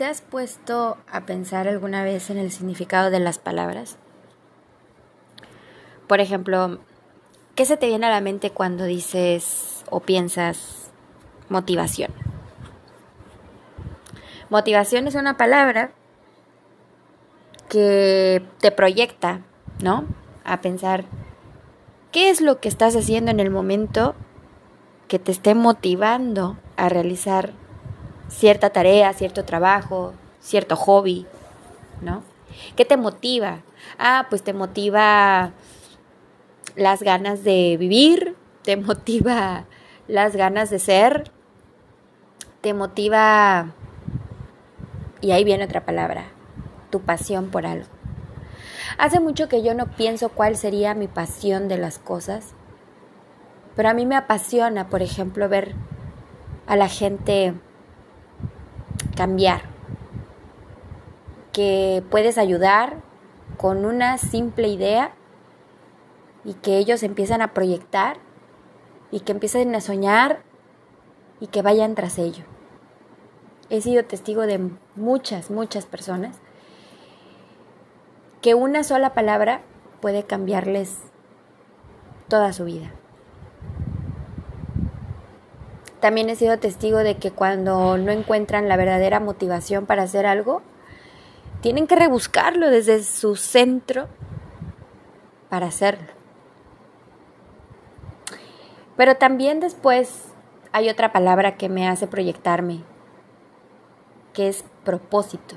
¿Te has puesto a pensar alguna vez en el significado de las palabras? Por ejemplo, ¿qué se te viene a la mente cuando dices o piensas motivación? Motivación es una palabra que te proyecta, ¿no? A pensar qué es lo que estás haciendo en el momento que te esté motivando a realizar cierta tarea, cierto trabajo, cierto hobby, ¿no? ¿Qué te motiva? Ah, pues te motiva las ganas de vivir, te motiva las ganas de ser, te motiva, y ahí viene otra palabra, tu pasión por algo. Hace mucho que yo no pienso cuál sería mi pasión de las cosas, pero a mí me apasiona, por ejemplo, ver a la gente cambiar, que puedes ayudar con una simple idea y que ellos empiezan a proyectar y que empiecen a soñar y que vayan tras ello. He sido testigo de muchas, muchas personas que una sola palabra puede cambiarles toda su vida. También he sido testigo de que cuando no encuentran la verdadera motivación para hacer algo, tienen que rebuscarlo desde su centro para hacerlo. Pero también después hay otra palabra que me hace proyectarme, que es propósito.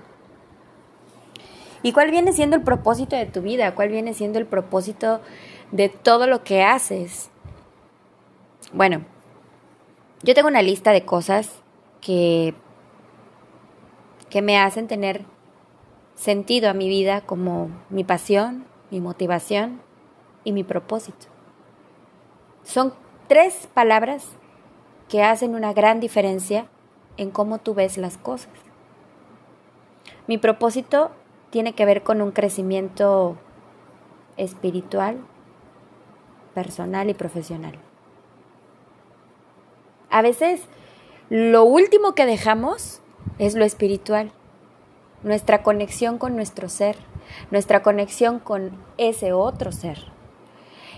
¿Y cuál viene siendo el propósito de tu vida? ¿Cuál viene siendo el propósito de todo lo que haces? Bueno, yo tengo una lista de cosas que, que me hacen tener sentido a mi vida como mi pasión, mi motivación y mi propósito. Son tres palabras que hacen una gran diferencia en cómo tú ves las cosas. Mi propósito tiene que ver con un crecimiento espiritual, personal y profesional. A veces lo último que dejamos es lo espiritual, nuestra conexión con nuestro ser, nuestra conexión con ese otro ser.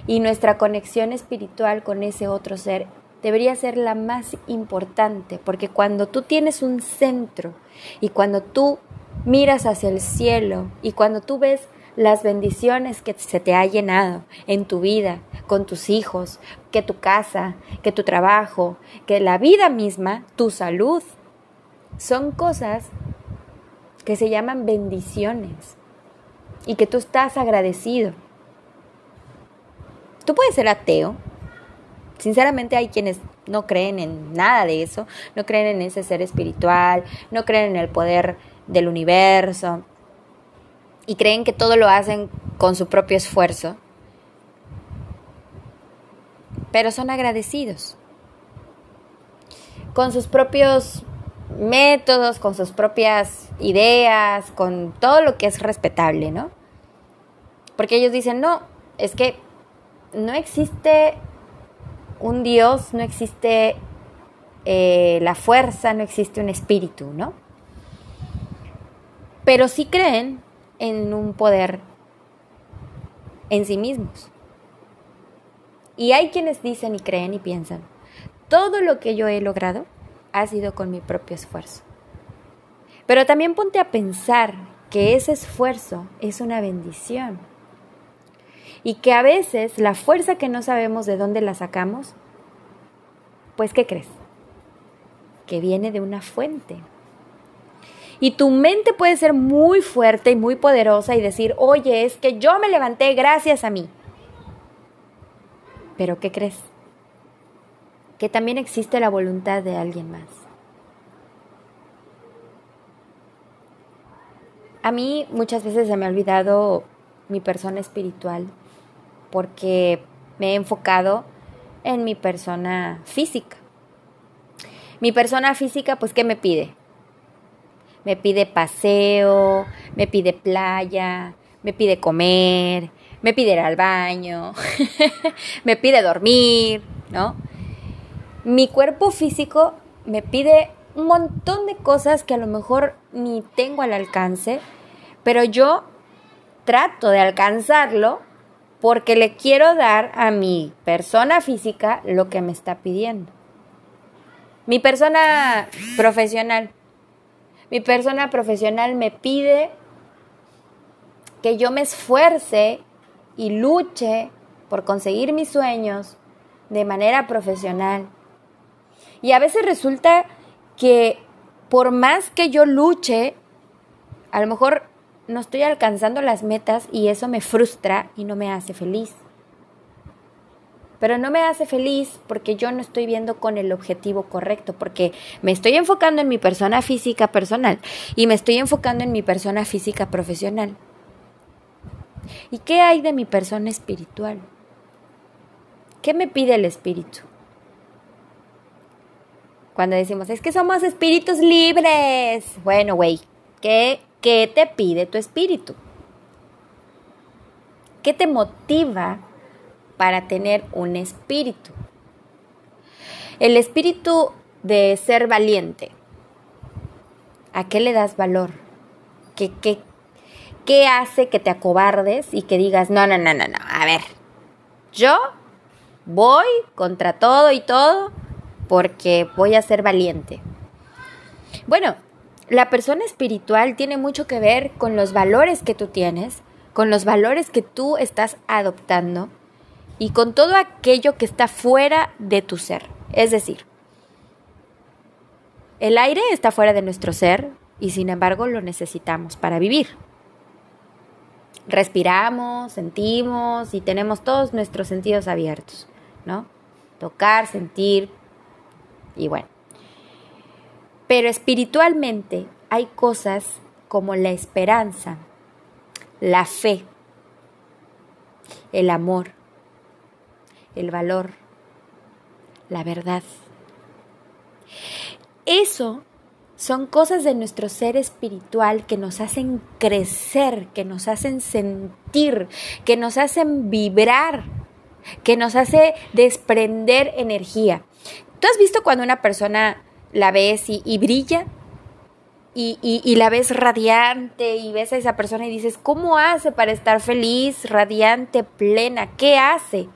Y nuestra conexión espiritual con ese otro ser debería ser la más importante, porque cuando tú tienes un centro y cuando tú miras hacia el cielo y cuando tú ves las bendiciones que se te ha llenado en tu vida, con tus hijos, que tu casa, que tu trabajo, que la vida misma, tu salud. Son cosas que se llaman bendiciones y que tú estás agradecido. Tú puedes ser ateo. Sinceramente hay quienes no creen en nada de eso, no creen en ese ser espiritual, no creen en el poder del universo, y creen que todo lo hacen con su propio esfuerzo, pero son agradecidos con sus propios métodos, con sus propias ideas, con todo lo que es respetable, ¿no? Porque ellos dicen, no, es que no existe un Dios, no existe eh, la fuerza, no existe un espíritu, ¿no? Pero sí creen en un poder en sí mismos. Y hay quienes dicen y creen y piensan, todo lo que yo he logrado ha sido con mi propio esfuerzo. Pero también ponte a pensar que ese esfuerzo es una bendición. Y que a veces la fuerza que no sabemos de dónde la sacamos, pues ¿qué crees? Que viene de una fuente. Y tu mente puede ser muy fuerte y muy poderosa y decir, oye, es que yo me levanté gracias a mí. Pero ¿qué crees? Que también existe la voluntad de alguien más. A mí muchas veces se me ha olvidado mi persona espiritual porque me he enfocado en mi persona física. Mi persona física, pues, ¿qué me pide? Me pide paseo, me pide playa, me pide comer, me pide ir al baño, me pide dormir, ¿no? Mi cuerpo físico me pide un montón de cosas que a lo mejor ni tengo al alcance, pero yo trato de alcanzarlo porque le quiero dar a mi persona física lo que me está pidiendo. Mi persona profesional. Mi persona profesional me pide que yo me esfuerce y luche por conseguir mis sueños de manera profesional. Y a veces resulta que por más que yo luche, a lo mejor no estoy alcanzando las metas y eso me frustra y no me hace feliz. Pero no me hace feliz porque yo no estoy viendo con el objetivo correcto, porque me estoy enfocando en mi persona física personal y me estoy enfocando en mi persona física profesional. ¿Y qué hay de mi persona espiritual? ¿Qué me pide el espíritu? Cuando decimos, es que somos espíritus libres. Bueno, güey, ¿qué, ¿qué te pide tu espíritu? ¿Qué te motiva para tener un espíritu? El espíritu de ser valiente. ¿A qué le das valor? ¿Qué, qué, qué hace que te acobardes y que digas, no, no, no, no, no, a ver, yo voy contra todo y todo porque voy a ser valiente. Bueno, la persona espiritual tiene mucho que ver con los valores que tú tienes, con los valores que tú estás adoptando y con todo aquello que está fuera de tu ser. Es decir, el aire está fuera de nuestro ser y sin embargo lo necesitamos para vivir. Respiramos, sentimos y tenemos todos nuestros sentidos abiertos, ¿no? Tocar, sentir, y bueno. Pero espiritualmente hay cosas como la esperanza, la fe, el amor, el valor, la verdad. Eso son cosas de nuestro ser espiritual que nos hacen crecer, que nos hacen sentir, que nos hacen vibrar, que nos hace desprender energía. ¿Tú has visto cuando una persona la ves y, brilla? Y, y, la ves radiante y ves a esa persona y dices, ¿cómo hace para estar feliz, radiante, plena? ¿Qué hace?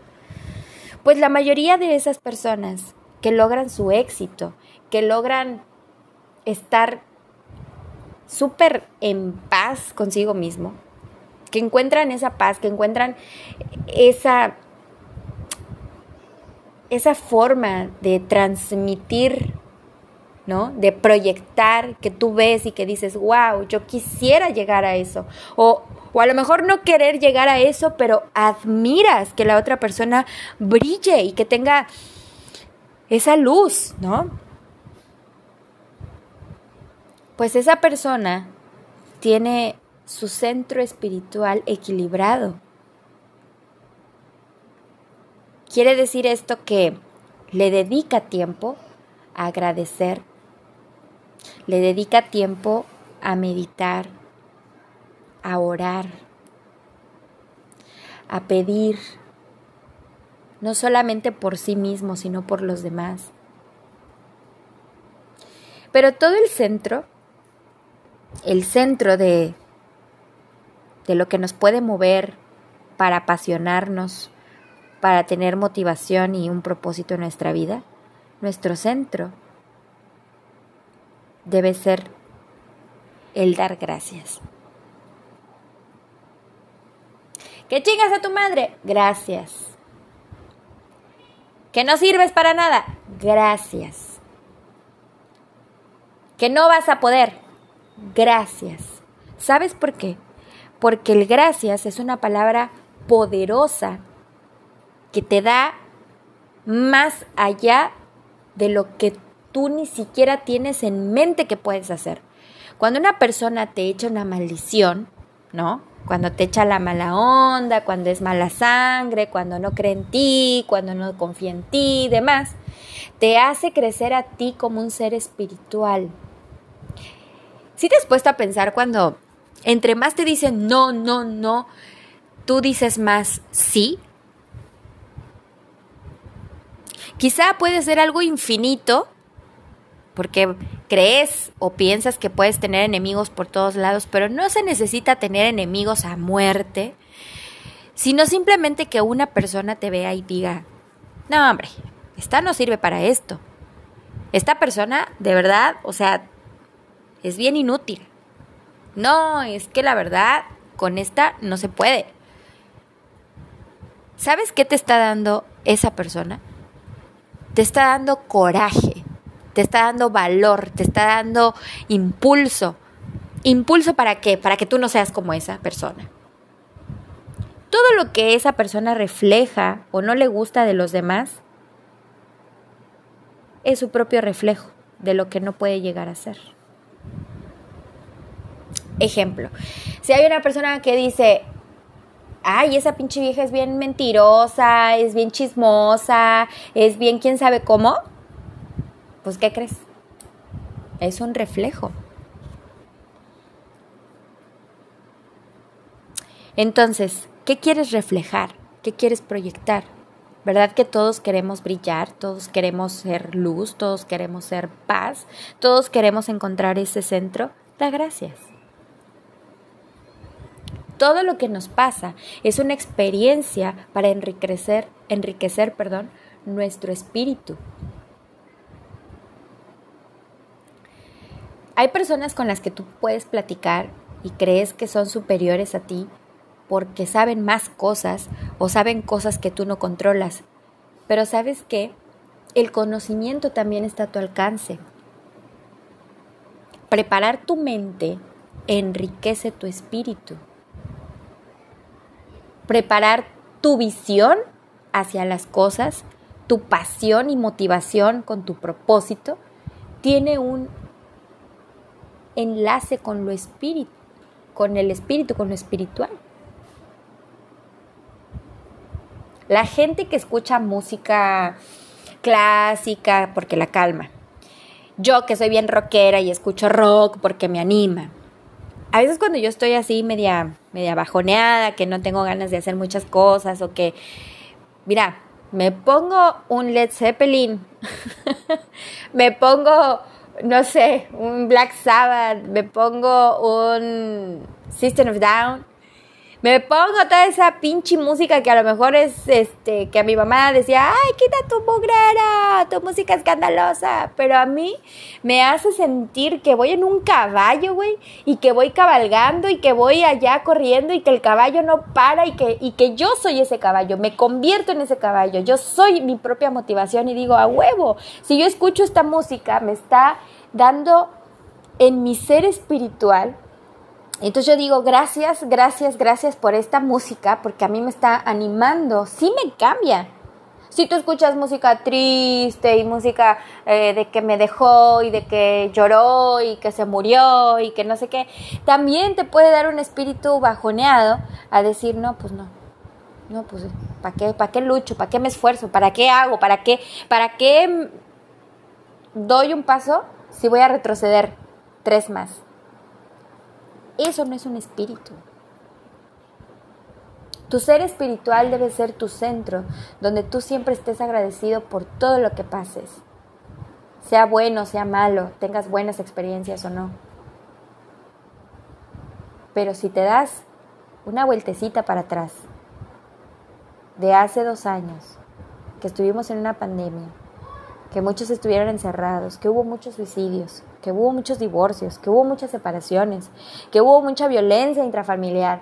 Pues la mayoría de esas personas que logran su éxito, que logran estar súper en paz consigo mismo, que encuentran esa paz, que encuentran esa esa forma de transmitir, ¿no? De proyectar que tú ves y que dices, wow, yo quisiera llegar a eso. O, o a lo mejor no querer llegar a eso, pero admiras que la otra persona brille y que tenga esa luz, ¿no? Pues esa persona tiene su centro espiritual equilibrado Quiere decir esto que le dedica tiempo a agradecer, le dedica tiempo a meditar, a orar, a pedir, no solamente por sí mismo, sino por los demás. Pero todo el centro, el centro de, de lo que nos puede mover para apasionarnos, para tener motivación y un propósito en nuestra vida, nuestro centro debe ser el dar gracias. ¿Que chingas a tu madre? Gracias. ¿Que no sirves para nada? Gracias. ¿Que no vas a poder? Gracias. ¿Sabes por qué? Porque el gracias es una palabra poderosa que te da más allá de lo que tú ni siquiera tienes en mente que puedes hacer. Cuando una persona te echa una maldición, ¿no? Cuando te echa la mala onda, cuando es mala sangre, cuando no cree en ti, cuando no confía en ti y demás, te hace crecer a ti como un ser espiritual. Si te has puesto a pensar cuando entre más te dicen no, no, no, tú dices más sí, Quizá puede ser algo infinito, porque crees o piensas que puedes tener enemigos por todos lados, pero no se necesita tener enemigos a muerte, sino simplemente que una persona te vea y diga, no hombre, esta no sirve para esto. Esta persona, de verdad, o sea, es bien inútil. No, es que la verdad, con esta no se puede. ¿Sabes qué te está dando esa persona? Te está dando coraje, te está dando valor, te está dando impulso. ¿Impulso para qué? Para que tú no seas como esa persona. Todo lo que esa persona refleja o no le gusta de los demás es su propio reflejo de lo que no puede llegar a ser. Ejemplo, si hay una persona que dice, ay, esa pinche vieja es bien mentirosa, es bien chismosa, es bien quién sabe cómo, pues ¿qué crees? Es un reflejo. Entonces, ¿qué quieres reflejar? ¿Qué quieres proyectar? ¿Verdad que todos queremos brillar, todos queremos ser luz, todos queremos ser paz, todos queremos encontrar ese centro? Da gracias. Todo lo que nos pasa es una experiencia para enriquecer, enriquecer, perdón, nuestro espíritu. Hay personas con las que tú puedes platicar y crees que son superiores a ti porque saben más cosas o saben cosas que tú no controlas. Pero sabes qué? El conocimiento también está a tu alcance. Preparar tu mente enriquece tu espíritu. Preparar tu visión hacia las cosas, tu pasión y motivación con tu propósito, tiene un enlace con lo espíritu, con el espíritu, con lo espiritual. La gente que escucha música clásica porque la calma. Yo que soy bien rockera y escucho rock porque me anima. A veces cuando yo estoy así media, media bajoneada, que no tengo ganas de hacer muchas cosas o que, mira, me pongo un Led Zeppelin, me pongo, no sé, un Black Sabbath, me pongo un System of Down me pongo toda esa pinche música que a lo mejor es este que a mi mamá decía, "Ay, quita tu mugrera, tu música escandalosa", pero a mí me hace sentir que voy en un caballo, güey, y que voy cabalgando y que voy allá corriendo y que el caballo no para y que y que yo soy ese caballo, me convierto en ese caballo. Yo soy mi propia motivación y digo, "A huevo, si yo escucho esta música me está dando en mi ser espiritual entonces yo digo, gracias, gracias, gracias por esta música, porque a mí me está animando, sí me cambia. Si tú escuchas música triste y música eh, de que me dejó y de que lloró y que se murió y que no sé qué, también te puede dar un espíritu bajoneado a decir, no, pues no, no, pues ¿para qué, para qué lucho? ¿Para qué me esfuerzo? ¿Para qué hago? ¿Para qué, para qué doy un paso si voy a retroceder tres más? Eso no es un espíritu. Tu ser espiritual debe ser tu centro, donde tú siempre estés agradecido por todo lo que pases. Sea bueno, sea malo, tengas buenas experiencias o no. Pero si te das una vueltecita para atrás, de hace dos años, que estuvimos en una pandemia, que muchos estuvieron encerrados, que hubo muchos suicidios, que hubo muchos divorcios, que hubo muchas separaciones, que hubo mucha violencia intrafamiliar,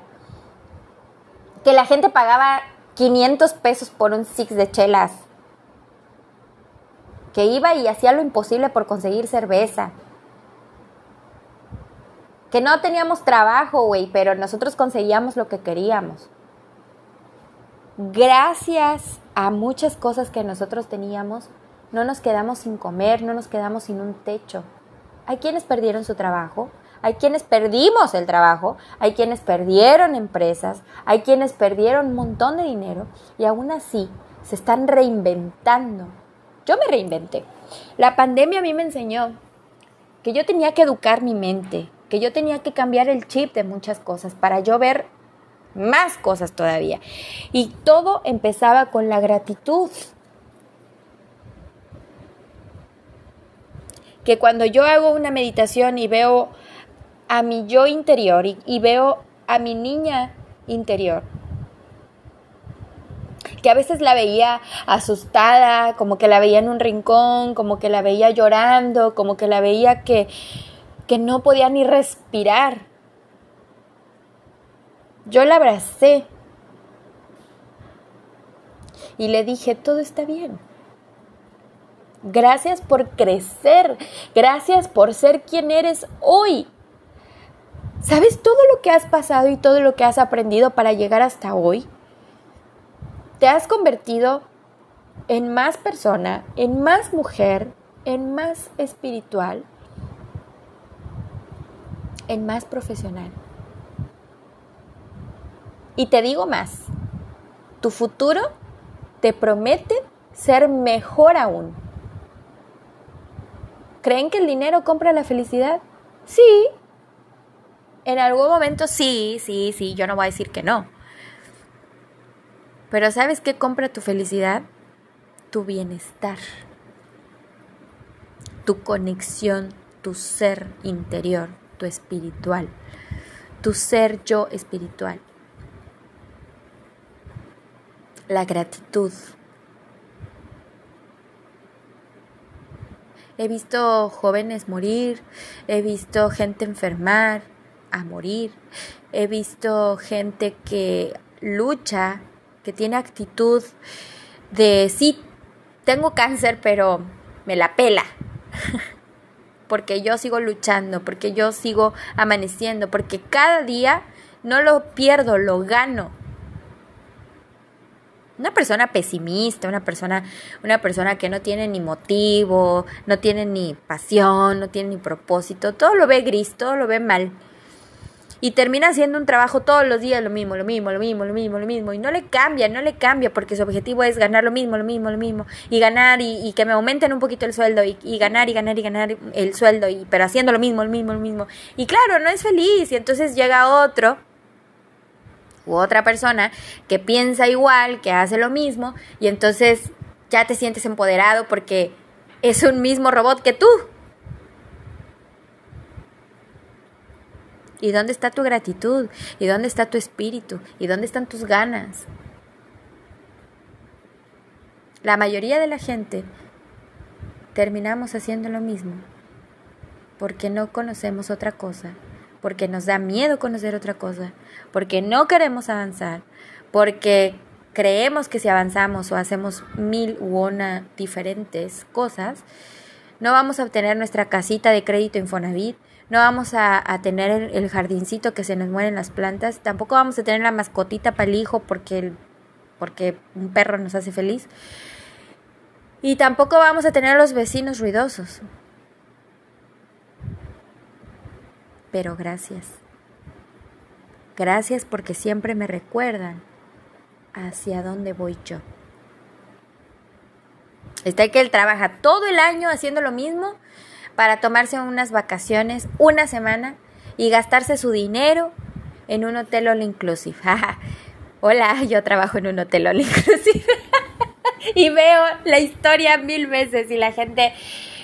que la gente pagaba 500 pesos por un six de chelas, que iba y hacía lo imposible por conseguir cerveza, que no teníamos trabajo, güey, pero nosotros conseguíamos lo que queríamos. Gracias a muchas cosas que nosotros teníamos, no nos quedamos sin comer, no nos quedamos sin un techo. Hay quienes perdieron su trabajo, hay quienes perdimos el trabajo, hay quienes perdieron empresas, hay quienes perdieron un montón de dinero y aún así se están reinventando. Yo me reinventé. La pandemia a mí me enseñó que yo tenía que educar mi mente, que yo tenía que cambiar el chip de muchas cosas para yo ver más cosas todavía. Y todo empezaba con la gratitud. Que cuando yo hago una meditación y veo a mi yo interior y, veo a mi niña interior, que a veces la veía asustada, como que la veía en un rincón, como que la veía llorando, como que la veía que, que no podía ni respirar. Yo la abracé y le dije, todo está bien. Gracias por crecer, gracias por ser quien eres hoy. ¿Sabes todo lo que has pasado y todo lo que has aprendido para llegar hasta hoy? Te has convertido en más persona, en más mujer, en más espiritual, en más profesional. Y te digo más, tu futuro te promete ser mejor aún. ¿Creen que el dinero compra la felicidad? Sí. En algún momento sí, sí, sí, yo no voy a decir que no. Pero ¿sabes qué compra tu felicidad? Tu bienestar, tu conexión, tu ser interior, tu espiritual, tu ser yo espiritual. La gratitud. He visto jóvenes morir, he visto gente enfermar, a morir, he visto gente que lucha, que tiene actitud de sí, tengo cáncer, pero me la pela. porque yo sigo luchando, porque yo sigo amaneciendo, porque cada día no lo pierdo, lo gano. Una persona pesimista, una persona, una persona que no tiene ni motivo, no tiene ni pasión, no tiene ni propósito, todo lo ve gris, todo lo ve mal. Y termina haciendo un trabajo todos los días lo mismo, lo mismo, lo mismo, lo mismo, lo mismo. Y no le cambia, no le cambia, porque su objetivo es ganar lo mismo, lo mismo, lo mismo. Y ganar y, que me aumenten un poquito el sueldo. Y, y, ganar y ganar y ganar el sueldo. Y, pero haciendo lo mismo, lo mismo, lo mismo. Y claro, no es feliz. Y entonces llega otro u otra persona que piensa igual, que hace lo mismo, y entonces ya te sientes empoderado porque es un mismo robot que tú. ¿Y dónde está tu gratitud? ¿Y dónde está tu espíritu? ¿Y dónde están tus ganas? La mayoría de la gente terminamos haciendo lo mismo porque no conocemos otra cosa porque nos da miedo conocer otra cosa, porque no queremos avanzar, porque creemos que si avanzamos o hacemos mil u una diferentes cosas, no vamos a obtener nuestra casita de crédito Infonavit, no vamos a, tener el, jardincito que se nos mueren las plantas, tampoco vamos a tener la mascotita para el hijo porque, porque un perro nos hace feliz. Y tampoco vamos a tener los vecinos ruidosos. Pero gracias. Gracias porque siempre me recuerdan hacia dónde voy yo. Está que él trabaja todo el año haciendo lo mismo para tomarse unas vacaciones, una semana y gastarse su dinero en un hotel all inclusive. Hola, yo trabajo en un hotel all inclusive y veo la historia mil veces y la gente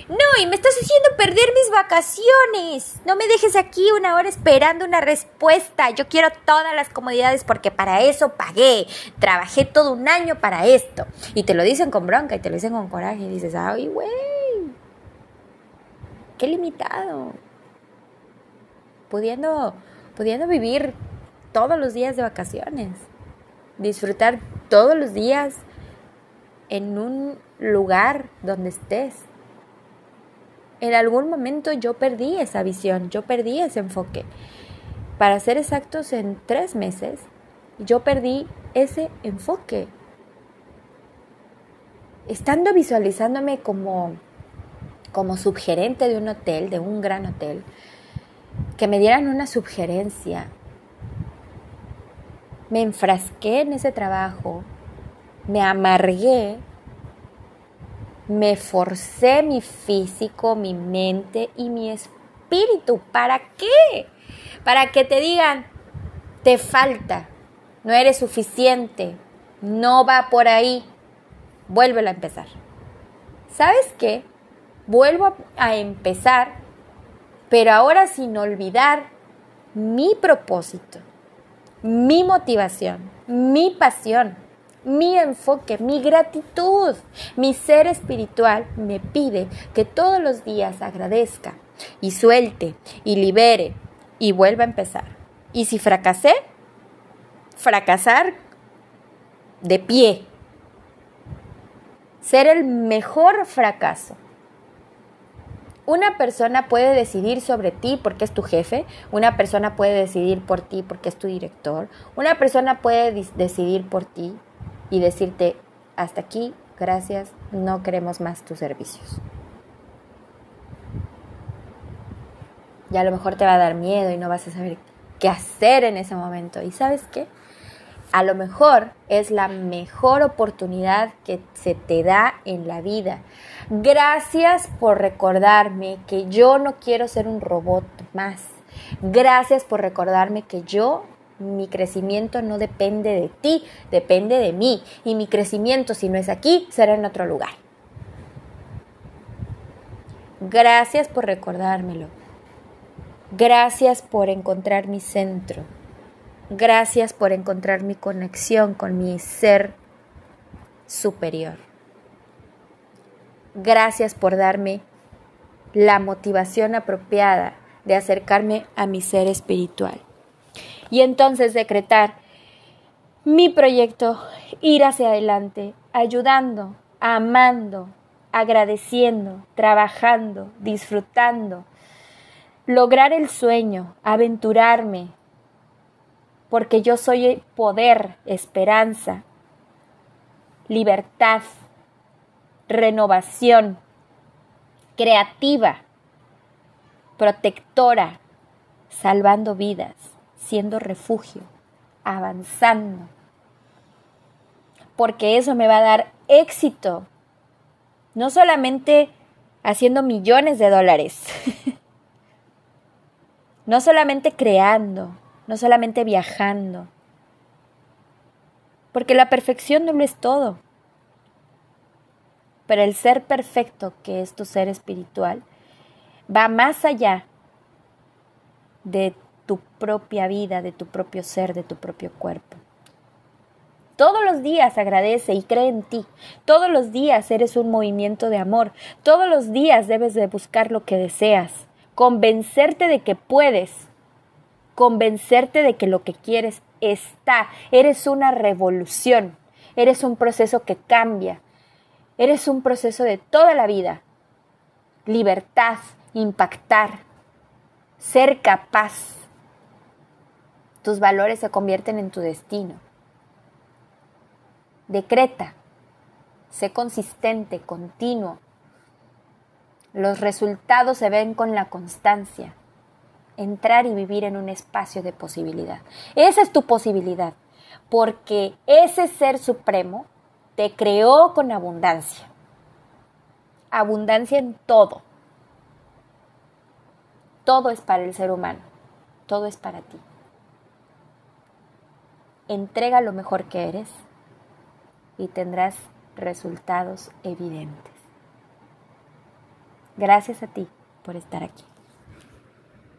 no, y me estás haciendo perder mis vacaciones. No me dejes aquí una hora esperando una respuesta. Yo quiero todas las comodidades porque para eso pagué. Trabajé todo un año para esto. Y te lo dicen con bronca y te lo dicen con coraje. Y dices, ay, güey. Qué limitado. Pudiendo, pudiendo vivir todos los días de vacaciones. Disfrutar todos los días en un lugar donde estés en algún momento yo perdí esa visión, yo perdí ese enfoque. Para ser exactos, en tres meses yo perdí ese enfoque. Estando visualizándome como, como subgerente de un hotel, de un gran hotel, que me dieran una sugerencia. Me enfrasqué en ese trabajo, me amargué me forcé mi físico, mi mente y mi espíritu. ¿Para qué? Para que te digan, te falta, no eres suficiente, no va por ahí, vuélvelo a empezar. ¿Sabes qué? vuelvo a empezar, pero ahora sin olvidar mi propósito, mi motivación, mi pasión, mi enfoque, mi gratitud. Mi ser espiritual me pide que todos los días agradezca y suelte y libere y vuelva a empezar. Y si fracasé, fracasar de pie. Ser el mejor fracaso. Una persona puede decidir sobre ti porque es tu jefe, una persona puede decidir por ti porque es tu director, una persona puede decidir por ti y decirte, hasta aquí, gracias, no queremos más tus servicios. Ya a lo mejor te va a dar miedo y no vas a saber qué hacer en ese momento. ¿Y sabes qué? a lo mejor es la mejor oportunidad que se te da en la vida. Gracias por recordarme que yo no quiero ser un robot más. Gracias por recordarme que yo, mi crecimiento no depende de ti, depende de mí. Y mi crecimiento, si no es aquí, será en otro lugar. Gracias por recordármelo. Gracias por encontrar mi centro. Gracias por encontrar mi conexión con mi ser superior. Gracias por darme la motivación apropiada de acercarme a mi ser espiritual. Y entonces decretar mi proyecto, ir hacia adelante, ayudando, amando, agradeciendo, trabajando, disfrutando, lograr el sueño, aventurarme, porque yo soy poder, esperanza, libertad, renovación, creativa, protectora, salvando vidas, siendo refugio, avanzando. Porque eso me va a dar éxito, no solamente haciendo millones de dólares, no solamente creando, no solamente viajando. Porque la perfección no es todo. Pero el ser perfecto, que es tu ser espiritual, va más allá de tu propia vida, de tu propio ser, de tu propio cuerpo. Todos los días agradece y cree en ti. Todos los días eres un movimiento de amor. Todos los días debes de buscar lo que deseas. Convencerte de que puedes convencerte de que lo que quieres está. Eres una revolución, eres un proceso que cambia, eres un proceso de toda la vida. Libertad, impactar, ser capaz. Tus valores se convierten en tu destino. Decreta, sé consistente, continuo. Los resultados se ven con la constancia entrar y vivir en un espacio de posibilidad. Esa es tu posibilidad, porque ese ser supremo te creó con abundancia. Abundancia en todo. Todo es para el ser humano, todo es para ti. Entrega lo mejor que eres y tendrás resultados evidentes. Gracias a ti por estar aquí.